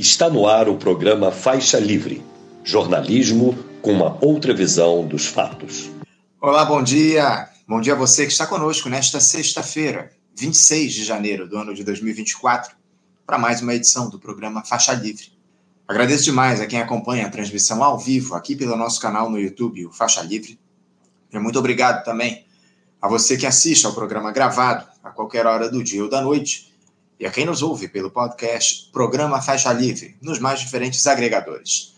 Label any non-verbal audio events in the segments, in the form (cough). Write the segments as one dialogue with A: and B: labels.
A: Está no ar o programa Faixa Livre jornalismo com uma outra visão dos fatos.
B: Olá, bom dia. Bom dia a você que está conosco nesta sexta-feira, 26 de janeiro do ano de 2024, para mais uma edição do programa Faixa Livre. Agradeço demais a quem acompanha a transmissão ao vivo aqui pelo nosso canal no YouTube, o Faixa Livre. E muito obrigado também a você que assiste ao programa gravado a qualquer hora do dia ou da noite e a quem nos ouve pelo podcast Programa Faixa Livre, nos mais diferentes agregadores.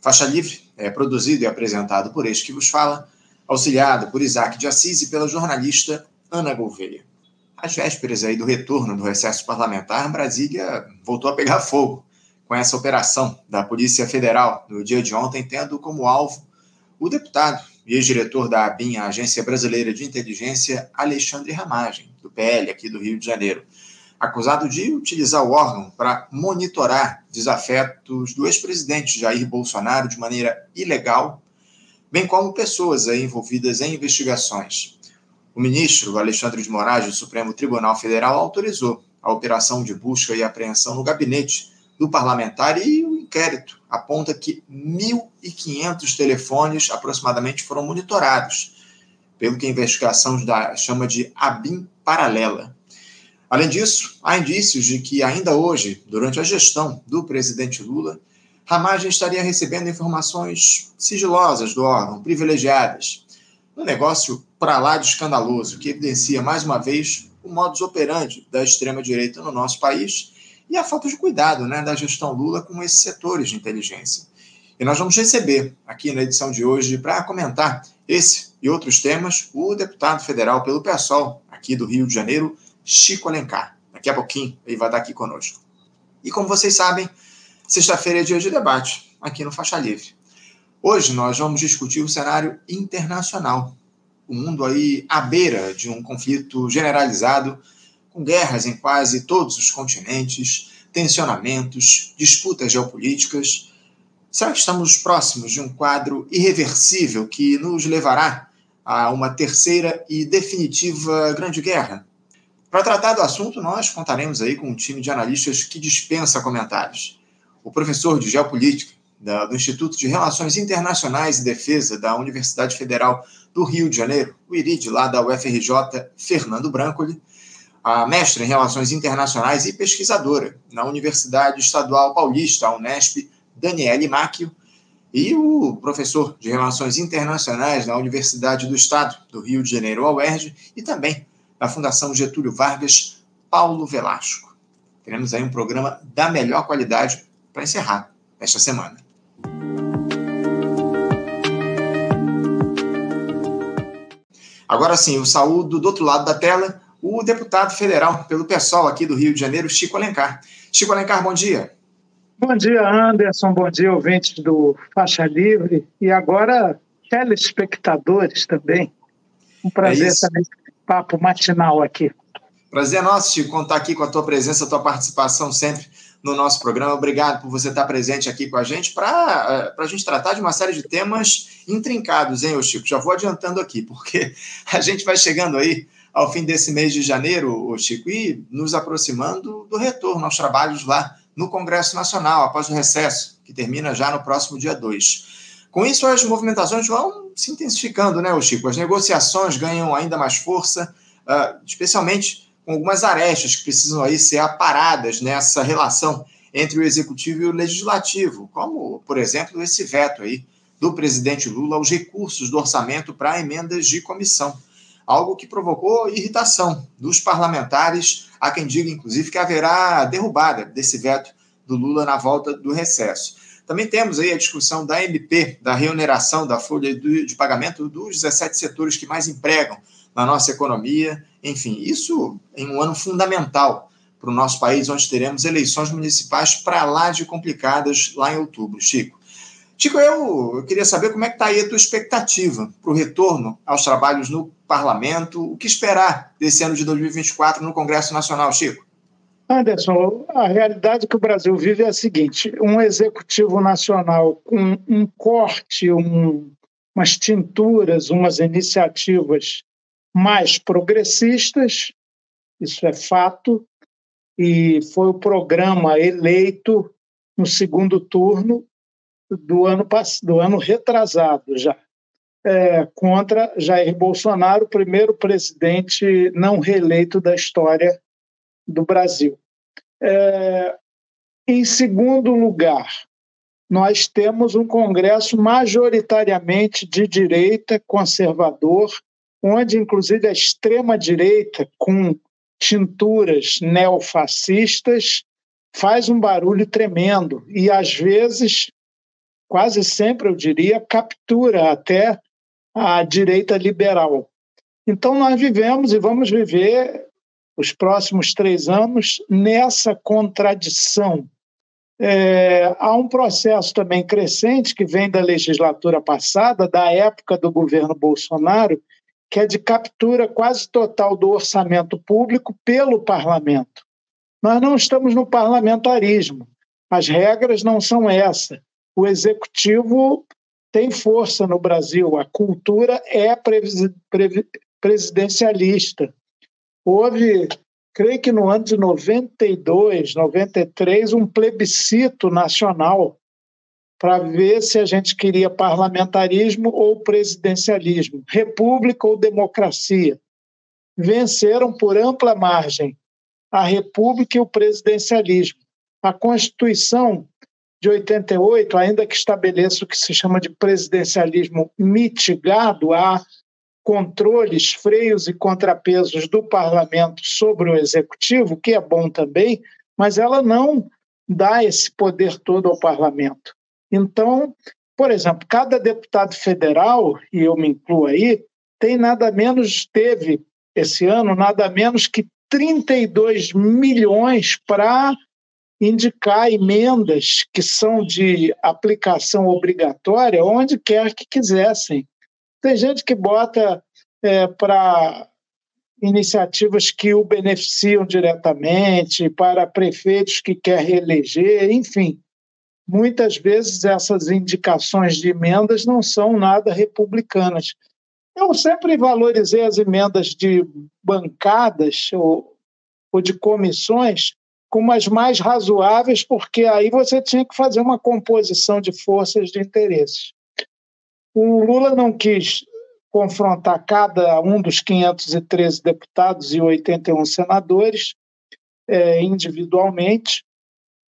B: Faixa Livre é produzido e apresentado por este que vos fala, auxiliado por Isaac de Assis e pela jornalista Ana Gouveia. Às vésperas aí do retorno do recesso parlamentar, Brasília voltou a pegar fogo com essa operação da Polícia Federal no dia de ontem, tendo como alvo o deputado e ex-diretor da ABIN, a Agência Brasileira de Inteligência, Alexandre Ramagem, do PL aqui do Rio de Janeiro acusado de utilizar o órgão para monitorar desafetos do ex-presidente Jair Bolsonaro de maneira ilegal, bem como pessoas envolvidas em investigações. O ministro Alexandre de Moraes do Supremo Tribunal Federal autorizou a operação de busca e apreensão no gabinete do parlamentar e o inquérito aponta que 1.500 telefones aproximadamente foram monitorados, pelo que a investigação chama de ABIN paralela. Além disso, há indícios de que ainda hoje, durante a gestão do presidente Lula, Ramagem estaria recebendo informações sigilosas do órgão, privilegiadas. Um negócio para lá de escandaloso, que evidencia mais uma vez o modus operandi da extrema-direita no nosso país e a falta de cuidado né, da gestão Lula com esses setores de inteligência. E nós vamos receber aqui na edição de hoje, para comentar esse e outros temas, o deputado federal pelo PSOL, aqui do Rio de Janeiro, Chico Alencar. Daqui a pouquinho ele vai estar aqui conosco. E como vocês sabem, sexta-feira é dia de debate aqui no Faixa Livre. Hoje nós vamos discutir o cenário internacional. O mundo aí à beira de um conflito generalizado, com guerras em quase todos os continentes, tensionamentos, disputas geopolíticas. Será que estamos próximos de um quadro irreversível que nos levará a uma terceira e definitiva grande guerra? Para tratar do assunto, nós contaremos aí com um time de analistas que dispensa comentários. O professor de Geopolítica do Instituto de Relações Internacionais e Defesa da Universidade Federal do Rio de Janeiro, o IRID, lá da UFRJ, Fernando Brancoli, a mestra em Relações Internacionais e pesquisadora na Universidade Estadual Paulista, a Unesp, Daniele Macchio, e o professor de Relações Internacionais na Universidade do Estado do Rio de Janeiro, a UERJ, e também da Fundação Getúlio Vargas, Paulo Velasco. Teremos aí um programa da melhor qualidade para encerrar esta semana. Agora sim, o saúdo do outro lado da tela o deputado federal pelo PSOL aqui do Rio de Janeiro, Chico Alencar. Chico Alencar, bom dia.
C: Bom dia, Anderson. Bom dia, ouvintes do Faixa Livre. E agora, telespectadores também. Um prazer é também papo matinal aqui.
B: Prazer é nosso, Chico, contar aqui com a tua presença, a tua participação sempre no nosso programa. Obrigado por você estar presente aqui com a gente para eh, a gente tratar de uma série de temas intrincados, hein, Chico? Já vou adiantando aqui, porque (laughs) a gente vai chegando aí ao fim desse mês de janeiro, Chico, e nos aproximando do retorno aos trabalhos lá no Congresso Nacional, após o recesso, que termina já no próximo dia 2. Com isso, as movimentações vão se intensificando, né, Chico? As negociações ganham ainda mais força, uh, especialmente com algumas arestas que precisam aí ser aparadas nessa relação entre o executivo e o legislativo, como, por exemplo, esse veto aí do presidente Lula aos recursos do orçamento para emendas de comissão, algo que provocou irritação dos parlamentares, há quem diga inclusive que haverá derrubada desse veto do Lula na volta do recesso. Também temos aí a discussão da MP, da remuneração da folha de pagamento dos 17 setores que mais empregam na nossa economia. Enfim, isso em um ano fundamental para o nosso país, onde teremos eleições municipais para lá de complicadas lá em outubro. Chico. Chico, eu, eu queria saber como é que está aí a tua expectativa para o retorno aos trabalhos no parlamento. O que esperar desse ano de 2024 no Congresso Nacional, Chico?
C: Anderson, a realidade que o Brasil vive é a seguinte: um executivo nacional com um corte, um, umas tinturas, umas iniciativas mais progressistas, isso é fato, e foi o programa eleito no segundo turno do ano, do ano retrasado já, é, contra Jair Bolsonaro, o primeiro presidente não reeleito da história do Brasil. É, em segundo lugar, nós temos um Congresso majoritariamente de direita, conservador, onde, inclusive, a extrema-direita, com tinturas neofascistas, faz um barulho tremendo e, às vezes, quase sempre, eu diria, captura até a direita liberal. Então, nós vivemos e vamos viver os próximos três anos nessa contradição. É, há um processo também crescente que vem da legislatura passada, da época do governo Bolsonaro, que é de captura quase total do orçamento público pelo parlamento. Nós não estamos no parlamentarismo. As regras não são essa. O executivo tem força no Brasil, a cultura é presidencialista. Houve, creio que no ano de 92, 93, um plebiscito nacional para ver se a gente queria parlamentarismo ou presidencialismo, república ou democracia. Venceram por ampla margem a república e o presidencialismo. A Constituição de 88, ainda que estabeleça o que se chama de presidencialismo mitigado, há controles, freios e contrapesos do parlamento sobre o executivo, que é bom também, mas ela não dá esse poder todo ao parlamento. Então, por exemplo, cada deputado federal, e eu me incluo aí, tem nada menos, teve esse ano, nada menos que 32 milhões para indicar emendas que são de aplicação obrigatória onde quer que quisessem. Tem gente que bota é, para iniciativas que o beneficiam diretamente, para prefeitos que quer reeleger, enfim muitas vezes essas indicações de emendas não são nada republicanas. Eu sempre valorizei as emendas de bancadas ou, ou de comissões como as mais razoáveis, porque aí você tinha que fazer uma composição de forças de interesses. O Lula não quis confrontar cada um dos 513 deputados e 81 senadores é, individualmente,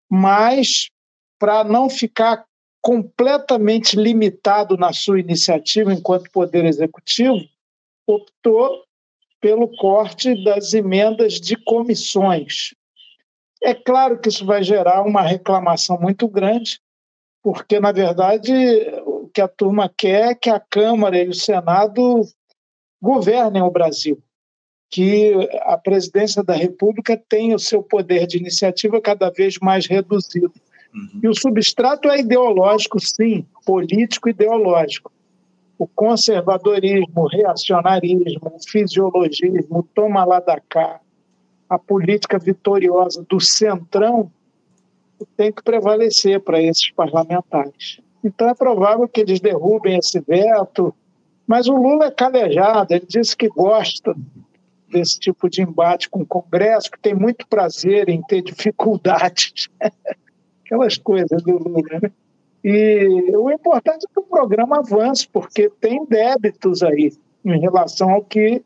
C: mas para não ficar completamente limitado na sua iniciativa enquanto Poder Executivo, optou pelo corte das emendas de comissões. É claro que isso vai gerar uma reclamação muito grande, porque, na verdade, que a turma quer é que a Câmara e o Senado governem o Brasil, que a presidência da República tenha o seu poder de iniciativa cada vez mais reduzido. Uhum. E o substrato é ideológico, sim, político ideológico. O conservadorismo, o reacionarismo, o fisiologismo, o toma lá da cá, a política vitoriosa do centrão tem que prevalecer para esses parlamentares. Então é provável que eles derrubem esse veto, mas o Lula é calejado, ele disse que gosta desse tipo de embate com o Congresso, que tem muito prazer em ter dificuldades. (laughs) aquelas coisas do Lula. Né? E o importante é que o programa avance, porque tem débitos aí em relação ao que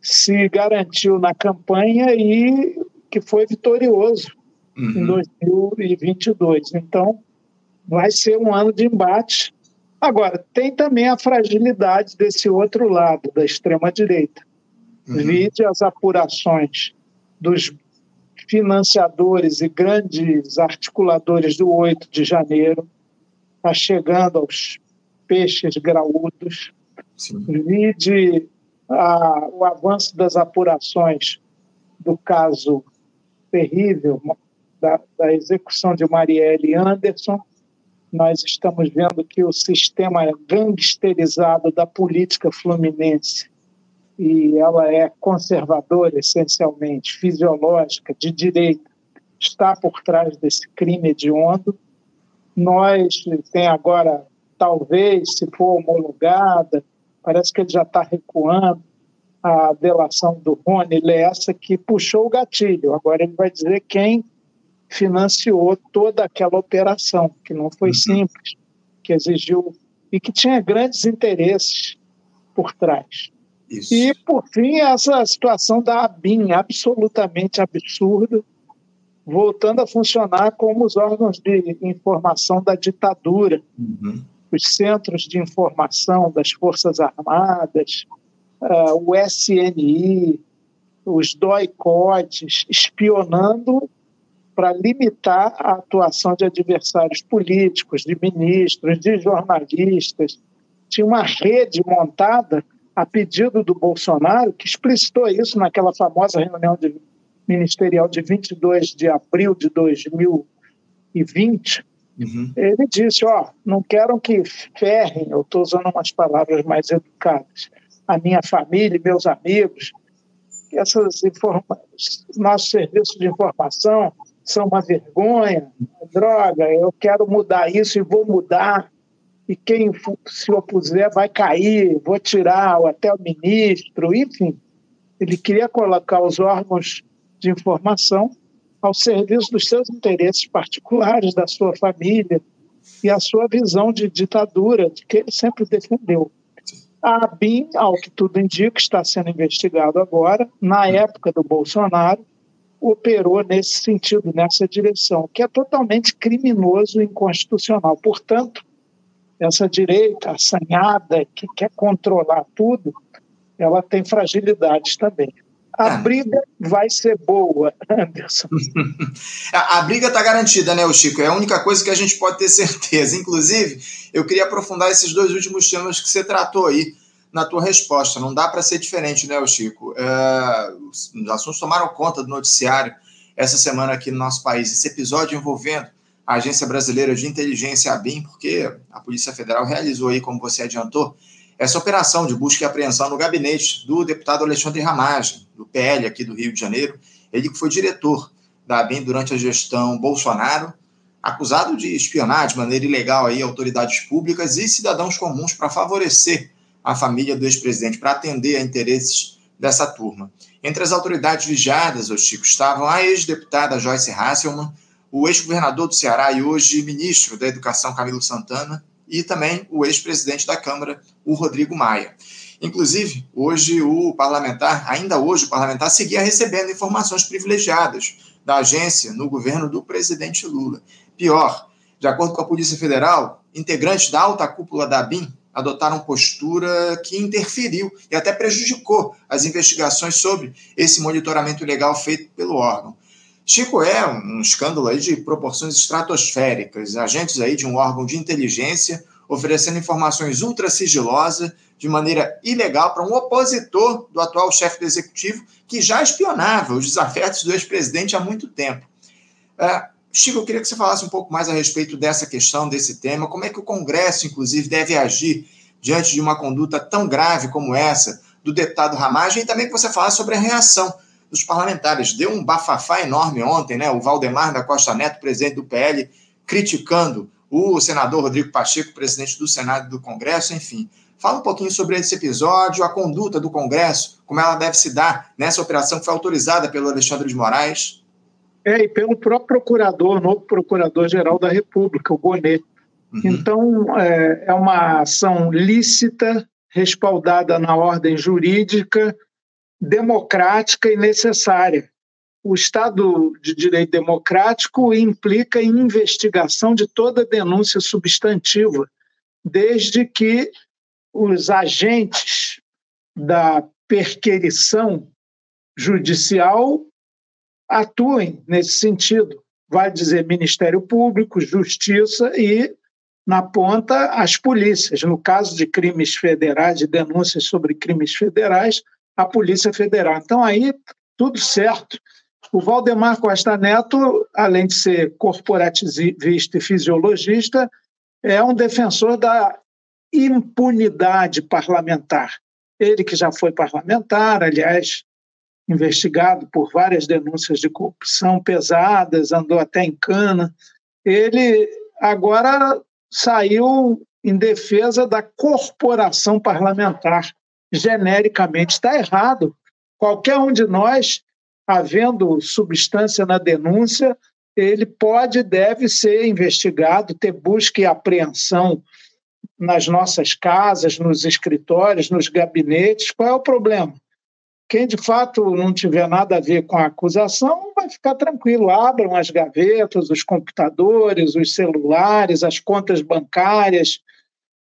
C: se garantiu na campanha e que foi vitorioso uhum. em 2022. Então, vai ser um ano de embate. Agora, tem também a fragilidade desse outro lado, da extrema-direita. Uhum. Vide as apurações dos financiadores e grandes articuladores do 8 de janeiro, está chegando aos peixes graúdos. Vide a, o avanço das apurações do caso terrível da, da execução de Marielle Anderson. Nós estamos vendo que o sistema gangsterizado da política fluminense e ela é conservadora essencialmente, fisiológica, de direita, está por trás desse crime hediondo. Nós tem agora, talvez, se for homologada, parece que ele já está recuando, a delação do Rony Lessa, que puxou o gatilho. Agora ele vai dizer quem financiou toda aquela operação, que não foi uhum. simples, que exigiu e que tinha grandes interesses por trás. Isso. E, por fim, essa situação da ABIN, absolutamente absurda, voltando a funcionar como os órgãos de informação da ditadura, uhum. os centros de informação das Forças Armadas, uh, o SNI, os doicotes, espionando para limitar a atuação de adversários políticos, de ministros, de jornalistas. Tinha uma rede montada a pedido do Bolsonaro, que explicitou isso naquela famosa reunião de, ministerial de 22 de abril de 2020. Uhum. Ele disse: Ó, oh, não quero que ferrem, eu estou usando umas palavras mais educadas, a minha família meus amigos, essas informações, nossos serviços de informação são uma vergonha, uma droga, eu quero mudar isso e vou mudar, e quem se opuser vai cair, vou tirar até o ministro, enfim. Ele queria colocar os órgãos de informação ao serviço dos seus interesses particulares, da sua família e a sua visão de ditadura, que ele sempre defendeu. A ABIN, ao que tudo indica, está sendo investigado agora. Na época do Bolsonaro, operou nesse sentido, nessa direção, que é totalmente criminoso e inconstitucional. Portanto, essa direita assanhada, que quer controlar tudo, ela tem fragilidades também. A é. briga vai ser boa, Anderson. (laughs)
B: a, a, briga está garantida, né, Chico? É a única coisa que a gente pode ter certeza. Inclusive, eu queria aprofundar esses dois últimos temas que você tratou aí na tua resposta. Não dá para ser diferente, né, Chico? É, os assuntos tomaram conta do noticiário essa semana aqui no nosso país. Esse episódio envolvendo a Agência Brasileira de Inteligência, a BIM, porque a Polícia Federal realizou aí, como você adiantou, essa operação de busca e apreensão no gabinete do deputado Alexandre Ramagem, do PL aqui do Rio de Janeiro, ele que foi diretor da ABIN durante a gestão Bolsonaro, acusado de espionar de maneira ilegal aí autoridades públicas e cidadãos comuns para favorecer a família do ex-presidente, para atender a interesses dessa turma. Entre as autoridades vigiadas, o Chico, estavam a ex-deputada Joyce Hasselmann, o ex-governador do Ceará e hoje ministro da Educação Camilo Santana, e também o ex-presidente da Câmara, o Rodrigo Maia. Inclusive, hoje o parlamentar, ainda hoje o parlamentar, seguia recebendo informações privilegiadas da agência no governo do presidente Lula. Pior, de acordo com a Polícia Federal, integrantes da alta cúpula da ABIN adotaram postura que interferiu e até prejudicou as investigações sobre esse monitoramento ilegal feito pelo órgão. Chico é um escândalo aí de proporções estratosféricas, agentes aí de um órgão de inteligência oferecendo informações ultra sigilosas de maneira ilegal para um opositor do atual chefe do executivo que já espionava os desafetos do ex-presidente há muito tempo. Uh, Chico, eu queria que você falasse um pouco mais a respeito dessa questão, desse tema, como é que o Congresso, inclusive, deve agir diante de uma conduta tão grave como essa do deputado Ramagem e também que você falasse sobre a reação dos parlamentares. Deu um bafafá enorme ontem, né? O Valdemar da Costa Neto, presidente do PL, criticando o senador Rodrigo Pacheco, presidente do Senado e do Congresso, enfim. Fala um pouquinho sobre esse episódio, a conduta do Congresso, como ela deve se dar nessa operação que foi autorizada pelo Alexandre de Moraes.
C: É, e pelo próprio procurador, novo procurador-geral da República, o Bonet. Uhum. Então, é, é uma ação lícita, respaldada na ordem jurídica, democrática e necessária. O Estado de Direito Democrático implica em investigação de toda denúncia substantiva, desde que os agentes da perquerição judicial atuem nesse sentido. Vai dizer Ministério Público, Justiça e, na ponta, as polícias. No caso de crimes federais, de denúncias sobre crimes federais, a Polícia Federal. Então, aí, tudo certo. O Valdemar Costa Neto, além de ser corporativista e fisiologista, é um defensor da impunidade parlamentar. Ele que já foi parlamentar, aliás, investigado por várias denúncias de corrupção pesadas, andou até em cana. Ele agora saiu em defesa da corporação parlamentar genericamente. Está errado. Qualquer um de nós, havendo substância na denúncia, ele pode e deve ser investigado, ter busca e apreensão nas nossas casas, nos escritórios, nos gabinetes. Qual é o problema? Quem de fato não tiver nada a ver com a acusação vai ficar tranquilo. Abram as gavetas, os computadores, os celulares, as contas bancárias,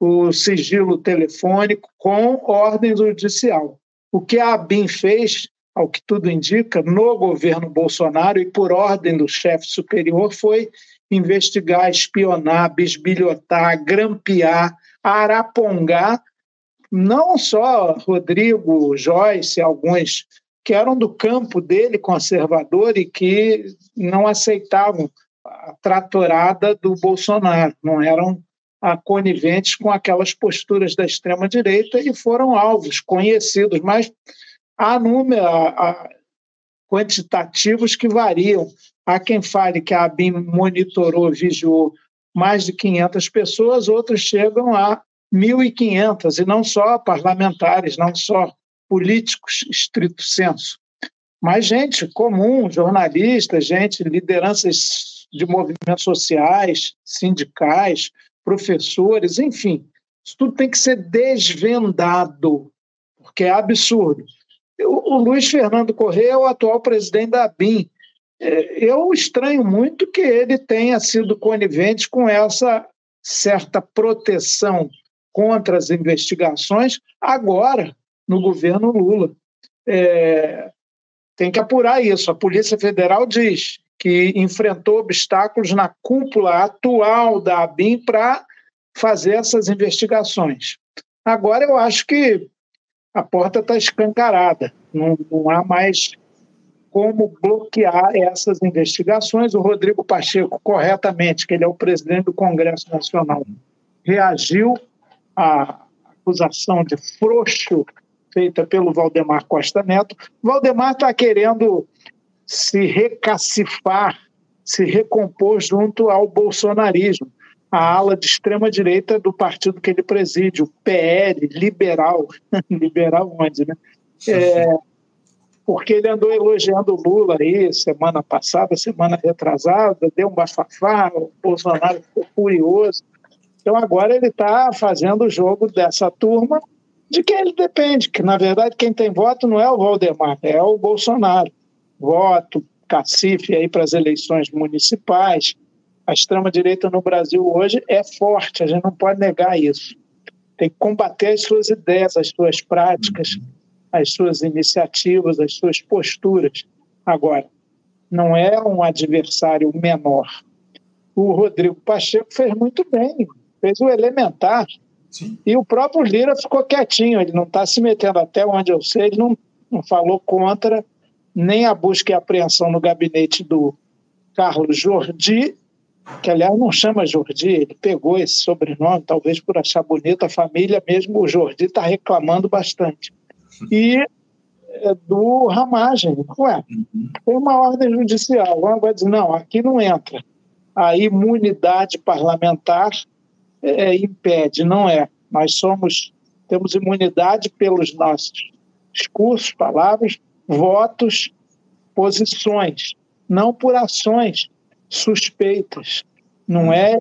C: o sigilo telefônico com ordem judicial. O que a ABIN fez, ao que tudo indica, no governo Bolsonaro e por ordem do chefe superior, foi investigar, espionar, bisbilhotar, grampear, arapongar não só Rodrigo, Joyce, alguns que eram do campo dele conservador e que não aceitavam a tratorada do Bolsonaro, não eram coniventes com aquelas posturas da extrema-direita e foram alvos conhecidos, mas há quantitativos que variam. Há quem fale que a ABIN monitorou, vigiou mais de 500 pessoas, outros chegam a 1.500, e não só parlamentares, não só políticos, estrito senso, mas gente comum, jornalistas, gente, lideranças de movimentos sociais, sindicais, professores, enfim. Isso tudo tem que ser desvendado, porque é absurdo. O, Luiz Fernando Correia é o atual presidente da ABIN. É, eu estranho muito que ele tenha sido conivente com essa certa proteção contra as investigações agora no governo Lula. É, tem que apurar isso. A Polícia Federal diz que enfrentou obstáculos na cúpula atual da ABIN para fazer essas investigações. Agora eu acho que a porta está escancarada, não, não há mais como bloquear essas investigações. O Rodrigo Pacheco, corretamente, que ele é o presidente do Congresso Nacional, reagiu à acusação de frouxo feita pelo Valdemar Costa Neto. Valdemar está querendo se recacifar, se recompor junto ao bolsonarismo, a ala de extrema-direita do partido que ele preside, o PL, liberal. (laughs) liberal onde, né? É, porque ele andou elogiando o Lula aí semana passada, semana retrasada, deu um bafafá, o Bolsonaro ficou furioso. Então agora ele está fazendo o jogo dessa turma de quem ele depende, que na verdade quem tem voto não é o Valdemar, é o Bolsonaro. Voto, cacife aí para as eleições municipais. A extrema-direita no Brasil hoje é forte, a gente não pode negar isso. Tem que combater as suas ideias, as suas práticas, as suas iniciativas, as suas posturas. Agora, não é um adversário menor. O Rodrigo Pacheco fez muito bem, fez o elementar. Sim. E o próprio Lira ficou quietinho, ele não está se metendo, até onde eu sei, ele não, não falou contra nem a busca e apreensão no gabinete do Carlos Jordi, que aliás não chama Jordi, ele pegou esse sobrenome, talvez por achar bonito, a família mesmo, o Jordi está reclamando bastante. E é, do Ramagem, ué, tem uma ordem judicial, vai dizer, não, aqui não entra. A imunidade parlamentar é, impede, não é. Nós somos, temos imunidade pelos nossos discursos, palavras, votos, posições, não por ações suspeitas. Não é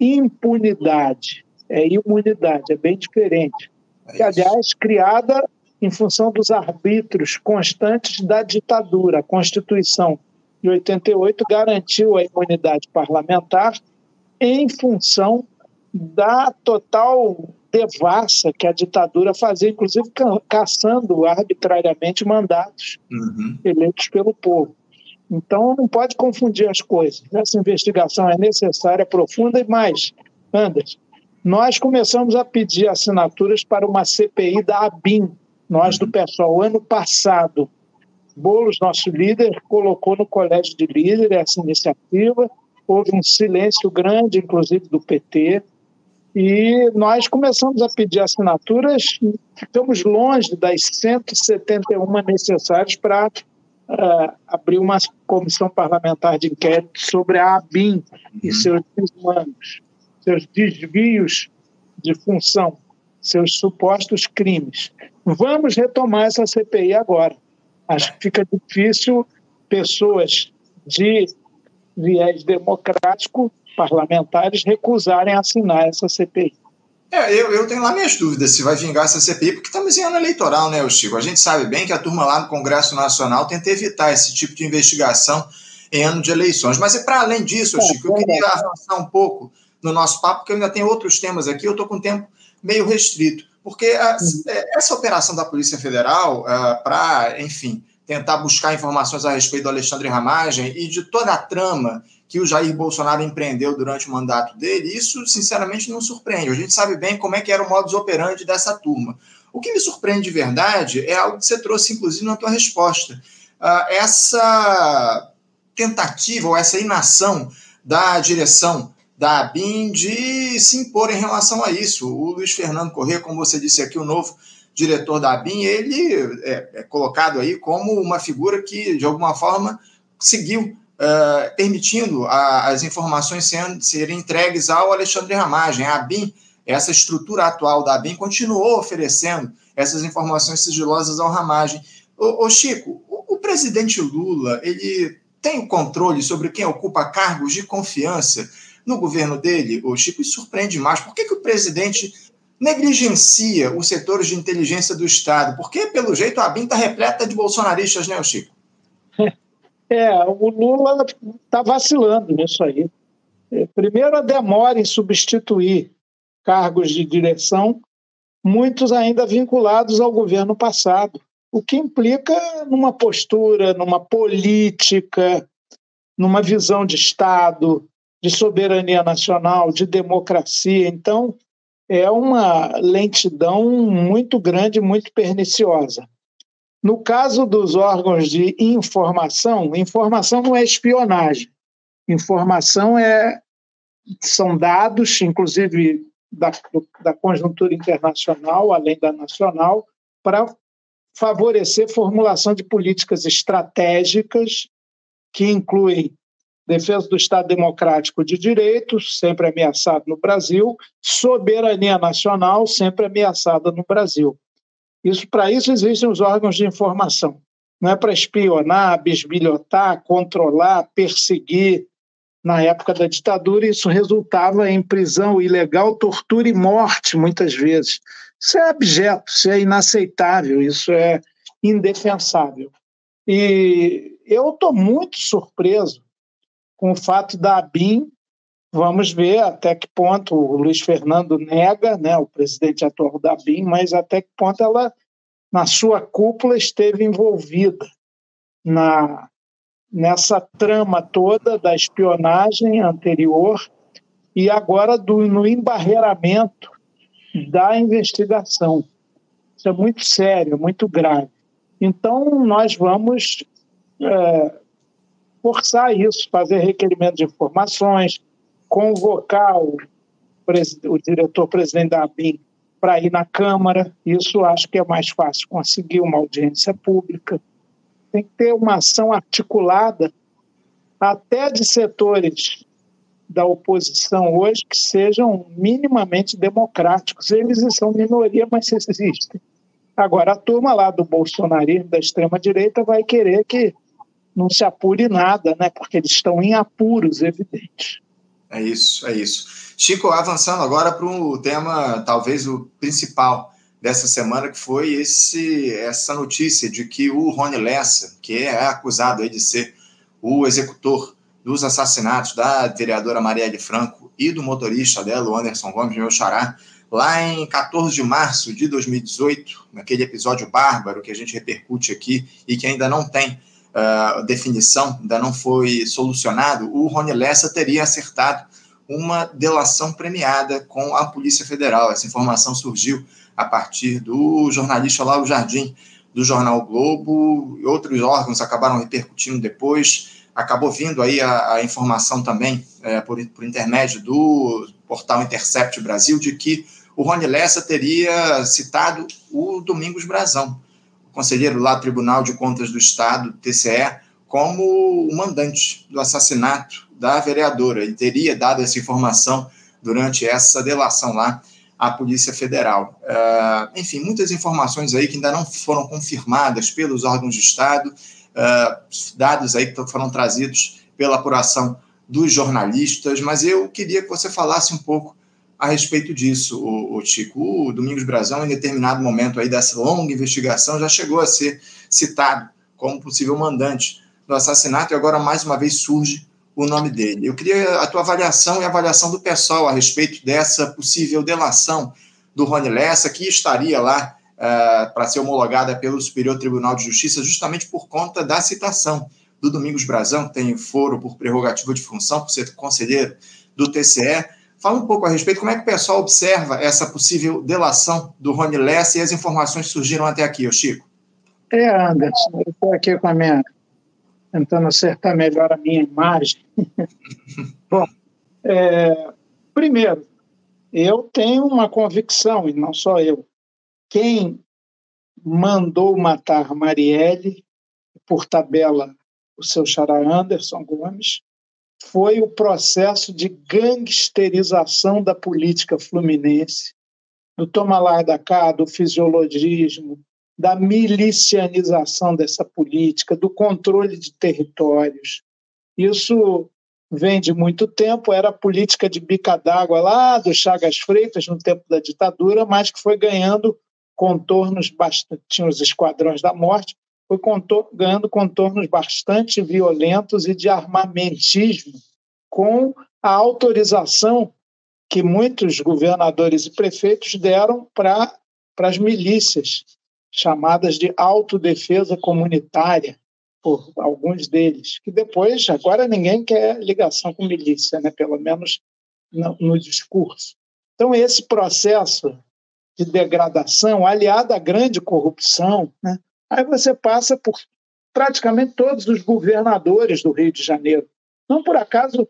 C: impunidade, é imunidade, é bem diferente. É aliás, criada em função dos arbítrios constantes da ditadura. A Constituição de 88 garantiu a imunidade parlamentar em função da total devassa que a ditadura fazia, inclusive caçando arbitrariamente mandatos uhum. eleitos pelo povo. Então, não pode confundir as coisas. Essa investigação é necessária, profunda e mais. Anderson, nós começamos a pedir assinaturas para uma CPI da ABIN, nós do uhum. PSOL, ano passado. Boulos, nosso líder, colocou no colégio de líderes essa iniciativa. Houve um silêncio grande, inclusive do PT. E nós começamos a pedir assinaturas, ficamos longe das 171 necessárias para uh, abrir uma comissão parlamentar de inquérito sobre a ABIN e uhum. seus desmandos, seus desvios de função, seus supostos crimes. Vamos retomar essa CPI agora. Acho que fica difícil pessoas de viés democrático, parlamentares recusarem assinar essa CPI.
B: É, eu, eu tenho lá minhas dúvidas se vai vingar essa CPI, porque estamos em ano eleitoral, né, Chico? A gente sabe bem que a turma lá no Congresso Nacional tenta evitar esse tipo de investigação em ano de eleições. Mas e para além disso, é, Chico, eu queria avançar um pouco no nosso papo, porque eu ainda tenho outros temas aqui, eu estou com o tempo meio restrito. Porque a, é, essa operação da Polícia Federal, uh, para, enfim, tentar buscar informações a respeito do Alexandre Ramagem e de toda a trama que o Jair Bolsonaro empreendeu durante o mandato dele, isso, sinceramente, não surpreende. A gente sabe bem como é que era o modus operandi dessa turma. O que me surpreende de verdade é algo que você trouxe, inclusive, na tua resposta. Uh, essa tentativa ou essa inação da direção da ABIN de se impor em relação a isso. O Luiz Fernando Corrêa, como você disse aqui, o novo diretor da ABIN, ele é, é colocado aí como uma figura que, de alguma forma, seguiu uh, permitindo a, as informações sendo, serem entregues ao Alexandre Ramagem. A ABIN, essa estrutura atual da ABIN, continuou oferecendo essas informações sigilosas ao Ramagem. Ô, Chico, o, o presidente Lula, ele tem o controle sobre quem ocupa cargos de confiança no governo dele, o Chico, isso surpreende mais. Por que, que o presidente negligencia os setores de inteligência do Estado? Porque, pelo jeito, a BIM está repleta de bolsonaristas, né, Chico?
C: É, o Lula está vacilando nisso aí. É, primeiro, a demora em substituir cargos de direção, muitos ainda vinculados ao governo passado, o que implica numa postura, numa política, numa visão de Estado, de soberania nacional, de democracia. Então, é uma lentidão muito grande, muito perniciosa. No caso dos órgãos de informação, informação não é espionagem. Informação é são dados, inclusive da, da conjuntura internacional, além da nacional, para favorecer formulação de políticas estratégicas que incluem defesa do Estado Democrático de Direito, sempre ameaçado no Brasil, soberania nacional, sempre ameaçada no Brasil. Isso para isso existem os órgãos de informação. Não é para espionar, bisbilhotar, controlar, perseguir. Na época da ditadura, isso resultava em prisão ilegal, tortura e morte, muitas vezes. Isso é abjeto, isso é inaceitável, isso é indefensável. E eu estou muito surpreso com o fato da ABIN, vamos ver até que ponto o Luiz Fernando nega, né, o presidente atual da ABIN, mas até que ponto ela, na sua cúpula, esteve envolvida na, nessa trama toda da espionagem anterior e agora do, no embarreiramento da investigação. Isso é muito sério, muito grave. Então, nós vamos é, forçar isso, fazer requerimento de informações, convocar o, o diretor-presidente da ABIN para ir na Câmara. Isso acho que é mais fácil conseguir uma audiência pública. Tem que ter uma ação articulada até de setores da oposição hoje que sejam minimamente democráticos. Eles são minoria, mas existem. Agora, a turma lá do bolsonarismo, da extrema-direita, vai querer que não se apure nada, né? Porque eles estão em apuros evidentes.
B: É isso, é isso. Chico, avançando agora para o tema, talvez o principal dessa semana, que foi esse, essa notícia de que o Rony Lessa, que é acusado aí de ser o executor dos assassinatos da vereadora Marielle Franco e do motorista dela, o Anderson Gomes, meu xará, lá em 14 de março de 2018, naquele episódio bárbaro que a gente repercute aqui e que ainda não tem uh, definição, ainda não foi solucionado, o Rony Lessa teria acertado uma delação premiada com a Polícia Federal. Essa informação surgiu a partir do jornalista Lauro Jardim, do jornal Globo, e outros órgãos acabaram repercutindo depois. Acabou vindo aí a, a informação também, é, por, por intermédio do portal Intercept Brasil, de que o Rony Lessa teria citado o Domingos Brazão, conselheiro lá Tribunal de Contas do Estado, TCE, como o mandante do assassinato da vereadora. Ele teria dado essa informação durante essa delação lá à Polícia Federal. Uh, enfim, muitas informações aí que ainda não foram confirmadas pelos órgãos de Estado, uh, dados aí que foram trazidos pela apuração dos jornalistas, mas eu queria que você falasse um pouco a respeito disso, o, o. O Domingos Brazão, em determinado momento aí dessa longa investigação, já chegou a ser citado como possível mandante do assassinato e agora mais uma vez surge o nome dele. Eu queria a tua avaliação e a avaliação do pessoal a respeito dessa possível delação do Rony Lessa, que estaria lá uh, para ser homologada pelo Superior Tribunal de Justiça, justamente por conta da citação do Domingos Brazão, que tem foro por prerrogativa de função, por ser conselheiro do TCE. Fala um pouco a respeito, como é que o pessoal observa essa possível delação do Rony Lessa e as informações que surgiram até aqui, ô Chico?
C: É, Anderson, eu estou aqui com a minha. tentando acertar melhor a minha imagem. (laughs) Bom, é, primeiro, eu tenho uma convicção, e não só eu. Quem mandou matar Marielle, por tabela o seu xará Anderson Gomes, foi o processo de gangsterização da política fluminense, do toma lá da cá, do fisiologismo, da milicianização dessa política, do controle de territórios. Isso vem de muito tempo, era a política de bica d'água lá do Chagas Freitas, no tempo da ditadura, mas que foi ganhando contornos bastante. Tinha os esquadrões da morte, foi contor, ganhando contornos bastante violentos e de armamentismo, com a autorização que muitos governadores e prefeitos deram para as milícias, chamadas de autodefesa comunitária, por alguns deles, que depois, agora ninguém quer ligação com milícia, né? pelo menos no, no discurso. Então, esse processo de degradação, aliado à grande corrupção, né? Aí você passa por praticamente todos os governadores do Rio de Janeiro. Não por acaso,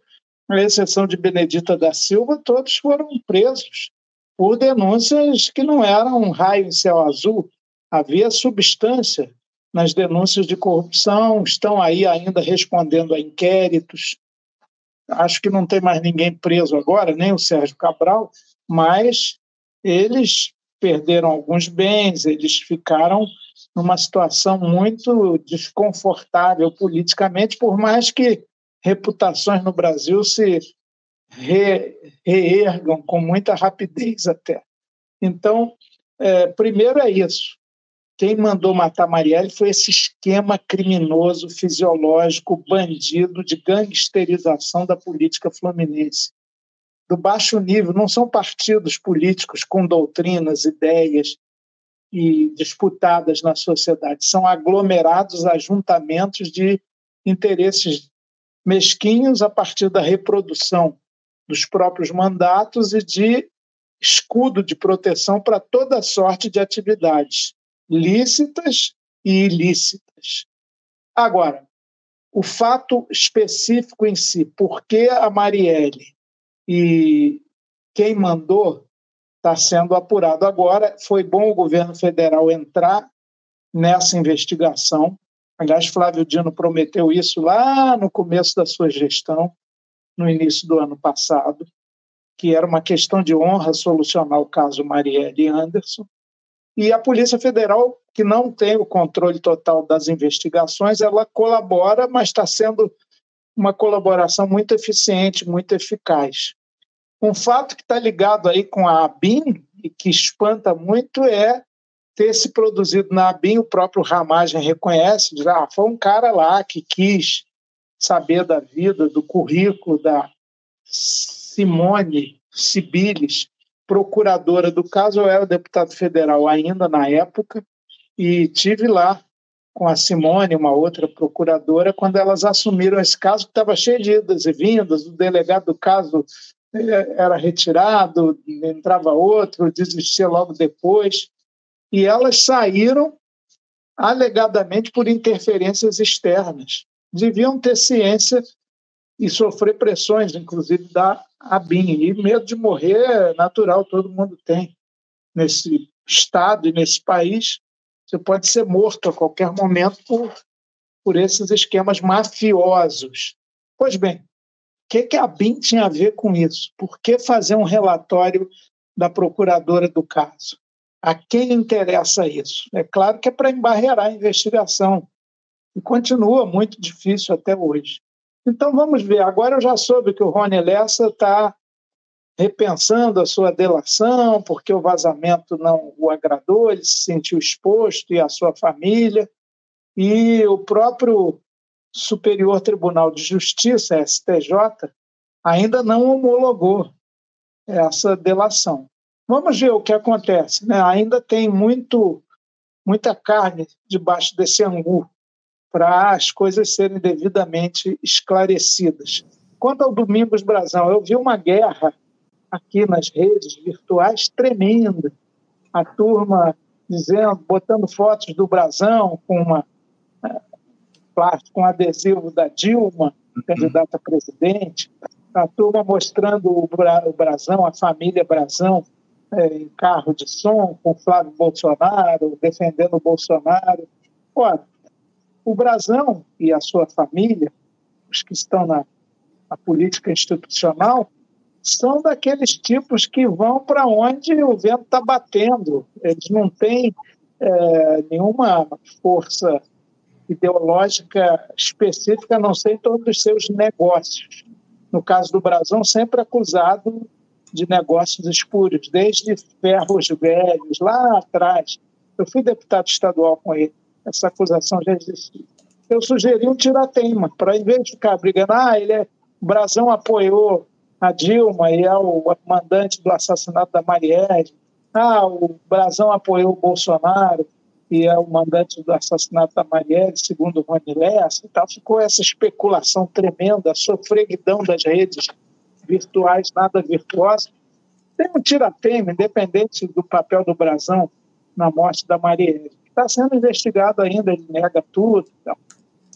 C: à exceção de Benedita da Silva, todos foram presos por denúncias que não eram um raio em céu azul, havia substância nas denúncias de corrupção, estão aí ainda respondendo a inquéritos. Acho que não tem mais ninguém preso agora, nem o Sérgio Cabral, mas eles perderam alguns bens, eles ficaram numa situação muito desconfortável politicamente, por mais que reputações no Brasil se re, reergam com muita rapidez até. Então, é, primeiro é isso. Quem mandou matar Marielle foi esse esquema criminoso, fisiológico, bandido de gangsterização da política fluminense. Do baixo nível, não são partidos políticos com doutrinas, ideias e disputadas na sociedade, são aglomerados, ajuntamentos de interesses mesquinhos a partir da reprodução dos próprios mandatos e de escudo de proteção para toda sorte de atividades lícitas e ilícitas. Agora, o fato específico em si, por que a Marielle e quem mandou está sendo apurado agora. Foi bom o governo federal entrar nessa investigação. Aliás, Flávio Dino prometeu isso lá no começo da sua gestão, no início do ano passado, que era uma questão de honra solucionar o caso Marielle Anderson. E a Polícia Federal, que não tem o controle total das investigações, ela colabora, mas está sendo uma colaboração muito eficiente, muito eficaz. Um fato que está ligado aí com a ABIN e que espanta muito é ter se produzido na ABIN, o próprio Ramagem reconhece, diz, ah, foi um cara lá que quis saber da vida, do currículo da Simone Sibiles, procuradora do caso, eu era deputado federal ainda na época, e tive lá com a Simone, uma outra procuradora, quando elas assumiram esse caso, que estava cheio de idas e vindas, o delegado do caso era retirado, entrava outro, desistia logo depois, e elas saíram alegadamente por interferências externas. Deviam ter ciência e sofrer pressões, inclusive da ABIN. E medo de morrer é natural, todo mundo tem. Nesse estado e nesse país, você pode ser morto a qualquer momento por, por esses esquemas mafiosos. Pois bem, que, que a BIM tinha a ver com isso? Por que fazer um relatório da procuradora do caso? A quem interessa isso? É claro que é para embarrear a investigação. E continua muito difícil até hoje. Então vamos ver. Agora eu já soube que o Rony Lessa está repensando a sua delação, porque o vazamento não o agradou, ele se sentiu exposto e a sua família. E o próprio Superior Tribunal de Justiça, STJ, ainda não homologou essa delação. Vamos ver o que acontece. Né? Ainda tem muito, muita carne debaixo desse angu para as coisas serem devidamente esclarecidas. Quanto ao Domingos Brazão, eu vi uma guerra aqui nas redes virtuais tremenda. A turma dizendo, botando fotos do Brazão com uma plástico, com adesivo da Dilma, candidata a presidente, a turma mostrando o, Brazão, a família Brazão, é, em carro de som, com Flávio Bolsonaro, defendendo o Bolsonaro. Ora, o Brazão e a sua família, os que estão na, na política institucional, são daqueles tipos que vão para onde o vento está batendo. Eles não têm é, nenhuma força ideológica específica, a não em todos os seus negócios. No caso do Brasão, sempre acusado de negócios espúrios, desde ferros velhos, lá atrás. Eu fui deputado estadual com ele, essa acusação já existia. Eu sugeri um tirateima, para em vez de ficar brigando, ah, ele é, o Brasão apoiou a Dilma e é o mandante do assassinato da Marielle, ah, o Brasão apoiou o Bolsonaro e é o mandante do assassinato da Marielle, segundo Lessa e tal. Ficou essa especulação tremenda, a sofreguidão das redes virtuais, nada virtuosa. Tem um tiratema, independente do papel do Brasão na morte da Marielle, que está sendo investigado ainda, ele nega tudo. Então.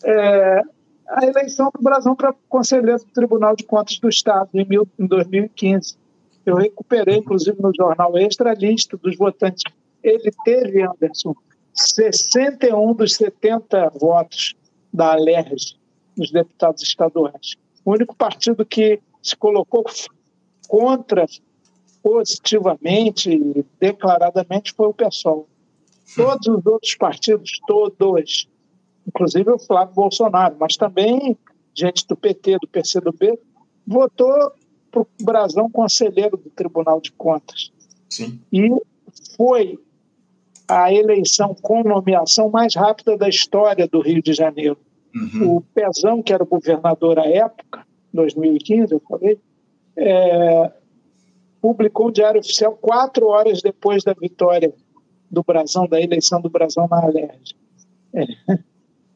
C: É, a eleição do Brasão para conselheiro do Tribunal de Contas do Estado em, mil, em 2015. Eu recuperei, inclusive, no jornal Extra, a lista dos votantes. Ele teve, Anderson, 61 dos 70 votos da Alerj nos deputados estaduais. O único partido que se colocou contra positivamente declaradamente foi o PSOL. Todos os outros partidos, todos, inclusive o Flávio Bolsonaro, mas também gente do PT, do PCdoB, votou para o Brasão conselheiro do Tribunal de Contas.
B: Sim.
C: E foi a eleição com nomeação mais rápida da história do Rio de Janeiro. Uhum. O Pezão, que era o governador à época, 2015, eu falei, é, publicou o Diário Oficial quatro horas depois da vitória do Brasão, da eleição do Brasão na Alerj. É. (laughs)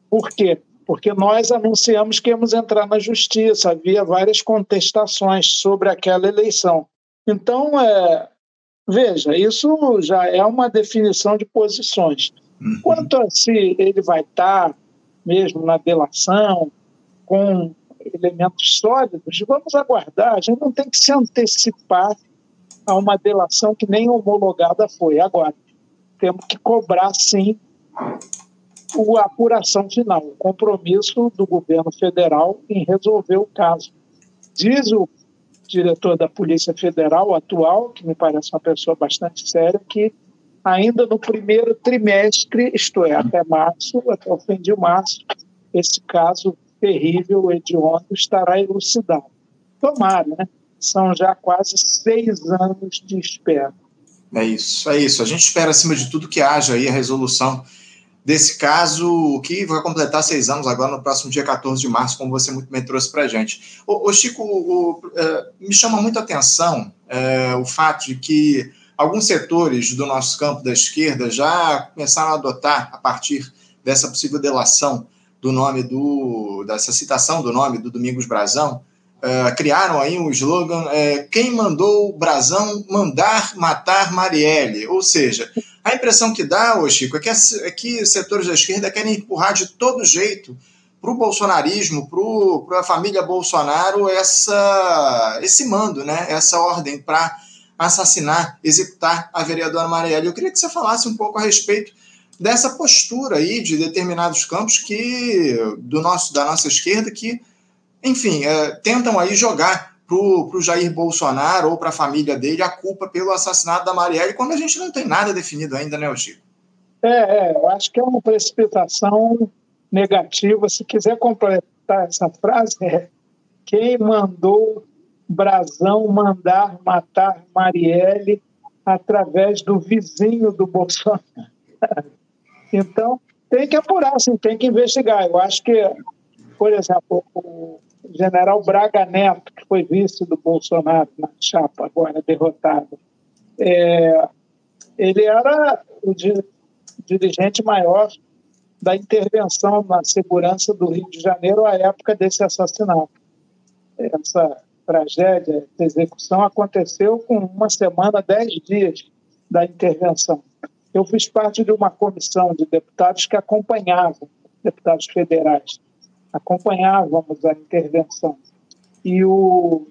C: Por quê? Porque nós anunciamos que íamos entrar na justiça, havia várias contestações sobre aquela eleição. Então, é, veja, isso já é uma definição de posições. Uhum. Quanto a se ele vai estar mesmo na delação, com elementos sólidos, vamos aguardar. A gente não tem que se antecipar a uma delação que nem homologada foi. Agora, temos que cobrar, sim, a apuração final, o compromisso do governo federal em resolver o caso. Diz o diretor da Polícia Federal atual, que me parece uma pessoa bastante séria, que ainda no primeiro trimestre, isto é, até março, até o fim de março, esse caso terrível, hediondo, estará elucidado. Tomara, né? São já quase seis anos de espera.
B: É isso, é isso. A gente espera, acima de tudo, que haja aí a resolução desse caso, que vai completar seis anos agora no próximo dia 14 de março, como você muito bem trouxe para a gente. Ô, ô Chico, o, é, me chama muito a atenção é, o fato de que alguns setores do nosso campo da esquerda já começaram a adotar, a partir dessa possível delação do nome do, dessa citação do nome do Domingos Brazão, é, criaram aí um slogan: é, quem mandou o Brazão mandar matar Marielle? Ou seja, a impressão que dá, ô Chico, é que, é que setores da esquerda querem empurrar de todo jeito para o bolsonarismo, para a família Bolsonaro, essa, esse mando, né? essa ordem para assassinar, executar a vereadora Marielle. Eu queria que você falasse um pouco a respeito dessa postura aí de determinados campos que do nosso da nossa esquerda que, enfim, é, tentam aí jogar para o Jair Bolsonaro ou para a família dele a culpa pelo assassinato da Marielle, quando a gente não tem nada definido ainda, né, Chico?
C: É, é, eu acho que é uma precipitação negativa. Se quiser matar essa frase é quem mandou Brazão mandar matar Marielle através do vizinho do Bolsonaro. (laughs) Então, tem que apurar, sim, tem que investigar. Eu acho que, por exemplo, o general Braga Neto, que foi vice do Bolsonaro na chapa, agora derrotado, é, ele era o dirigente maior da intervenção na segurança do Rio de Janeiro à época desse assassinato. Essa tragédia, essa execução aconteceu com uma semana, dez dias da intervenção. Eu fiz parte de uma comissão de deputados que acompanhavam, deputados federais, acompanhávamos a intervenção. E o,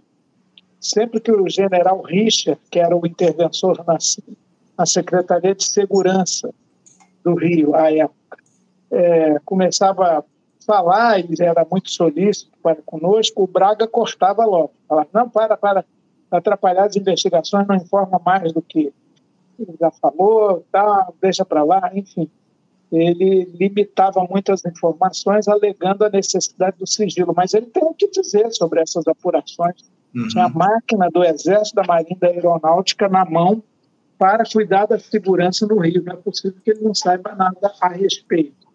C: sempre que o general Richard, que era o interventor na, na Secretaria de Segurança do Rio, à época, é, começava a falar, ele era muito solícito para conosco, o Braga cortava logo. Falava, não, para, para, atrapalhar as investigações, não informa mais do que ele já falou, tá, deixa para lá, enfim. Ele limitava muitas informações, alegando a necessidade do sigilo, mas ele tem o que dizer sobre essas apurações. Uhum. Tinha a máquina do Exército, da Marinha da Aeronáutica na mão para cuidar da segurança no Rio. Não é possível que ele não saiba nada a respeito.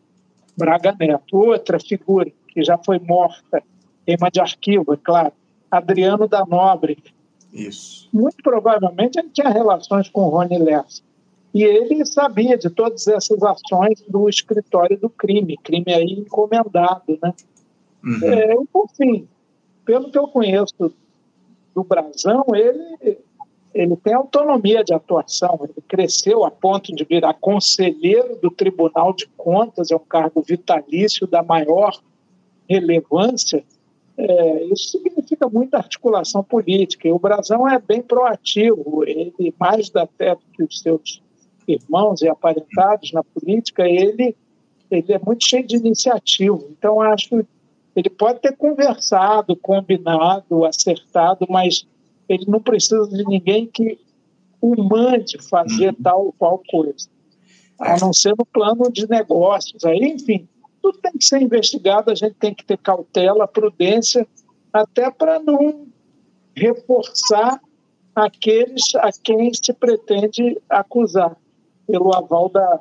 C: Braga Neto. Outra figura que já foi morta, queima de arquivo, é claro, Adriano da Nobre.
B: Isso.
C: Muito provavelmente ele tinha relações com Rony Lessa. E ele sabia de todas essas ações do escritório do crime, crime aí encomendado, né? Uhum. É, por fim, pelo que eu conheço do Brasão, ele ele tem autonomia de atuação, ele cresceu a ponto de virar conselheiro do Tribunal de Contas, é um cargo vitalício da maior relevância. É, isso significa muita articulação política. E o Brasão é bem proativo, ele, mais até do que os seus irmãos e aparentados na política, ele, ele é muito cheio de iniciativa. Então, acho ele pode ter conversado, combinado, acertado, mas ele não precisa de ninguém que o mande fazer uhum. tal ou qual coisa, a não ser no plano de negócios. Aí, enfim, tudo tem que ser investigado, a gente tem que ter cautela, prudência, até para não reforçar aqueles a quem se pretende acusar pelo aval da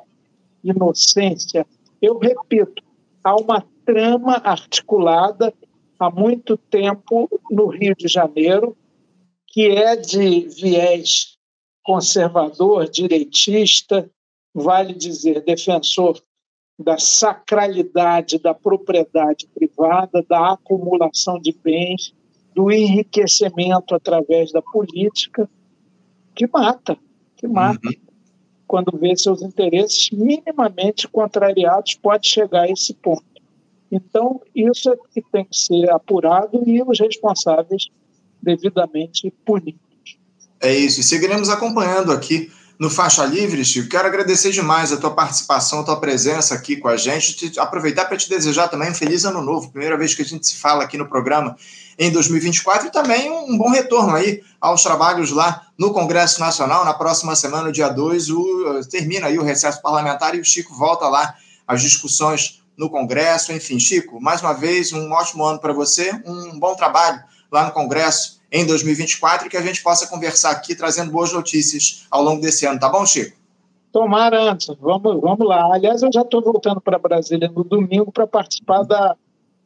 C: inocência. Eu repito, há uma trama articulada há muito tempo no Rio de Janeiro que é de viés conservador, direitista, vale dizer, defensor da sacralidade da propriedade privada, da acumulação de bens, do enriquecimento através da política, que mata, que mata. Uhum. Quando vê seus interesses minimamente contrariados, pode chegar a esse ponto. Então, isso é que tem que ser apurado e os responsáveis devidamente punidos.
B: É isso, e seguiremos acompanhando aqui no Faixa Livre, Chico. Quero agradecer demais a tua participação, a tua presença aqui com a gente, te, aproveitar para te desejar também um feliz ano novo, primeira vez que a gente se fala aqui no programa em 2024 e também um, bom retorno aí aos trabalhos lá no Congresso Nacional. Na próxima semana, dia 2, o, termina aí o recesso parlamentar e o Chico volta lá às discussões no Congresso. Enfim, Chico, mais uma vez, um ótimo ano para você, um bom trabalho lá no Congresso em 2024 e que a gente possa conversar aqui trazendo boas notícias ao longo desse ano, tá bom, Chico?
C: Tomara antes, vamos, vamos lá. Aliás, eu já estou voltando para Brasília no domingo para participar da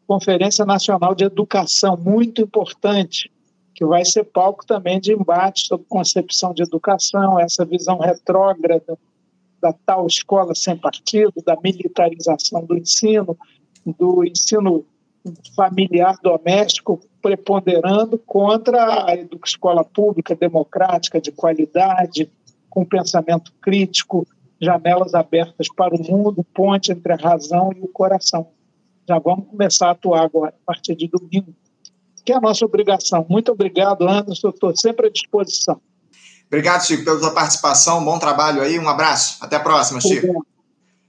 C: Conferência Nacional de Educação, muito importante, que vai ser palco também de embate sobre concepção de educação, essa visão retrógrada da tal escola sem partido, da militarização do ensino, do ensino familiar doméstico preponderando contra a escola pública democrática de qualidade, com pensamento crítico, janelas abertas para o mundo, ponte entre a razão e o coração. Já vamos começar a atuar agora, a partir de domingo, que é a nossa obrigação. Muito obrigado, Anderson, estou sempre à disposição.
B: Obrigado, Chico, pela sua participação, bom trabalho aí, um abraço, até a próxima, Chico. Obrigado.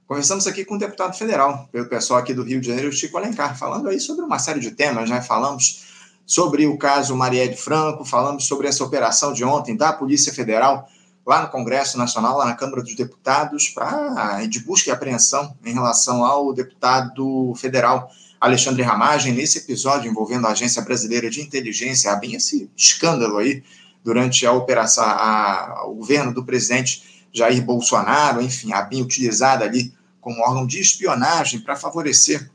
B: Conversamos aqui com o deputado federal, pelo pessoal aqui do Rio de Janeiro, Chico Alencar, falando aí sobre uma série de temas, né? Falamos sobre o caso Marielle Franco, falamos sobre essa operação de ontem da Polícia Federal lá no Congresso Nacional, lá na Câmara dos Deputados, pra, de busca e apreensão em relação ao deputado federal Alexandre Ramagem, nesse episódio envolvendo a Agência Brasileira de Inteligência, há bem esse escândalo aí durante a operação, a, o governo do presidente Jair Bolsonaro, enfim, a BIM utilizada ali como órgão de espionagem para favorecer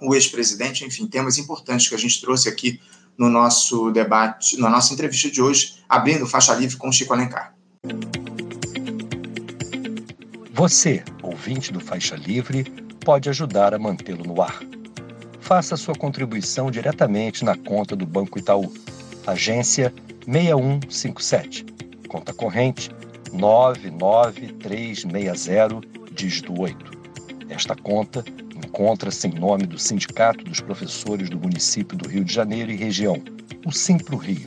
B: o ex-presidente, enfim, temas importantes que a gente trouxe aqui no nosso debate, na nossa entrevista de hoje, abrindo faixa livre com Chico Alencar.
A: Você, ouvinte do Faixa Livre, pode ajudar a mantê-lo no ar. Faça sua contribuição diretamente na conta do Banco Itaú, agência 6157, conta corrente 99360, dígito 8. Esta conta encontra-se em nome do Sindicato dos Professores do Município do Rio de Janeiro e região, o Simpro Rio,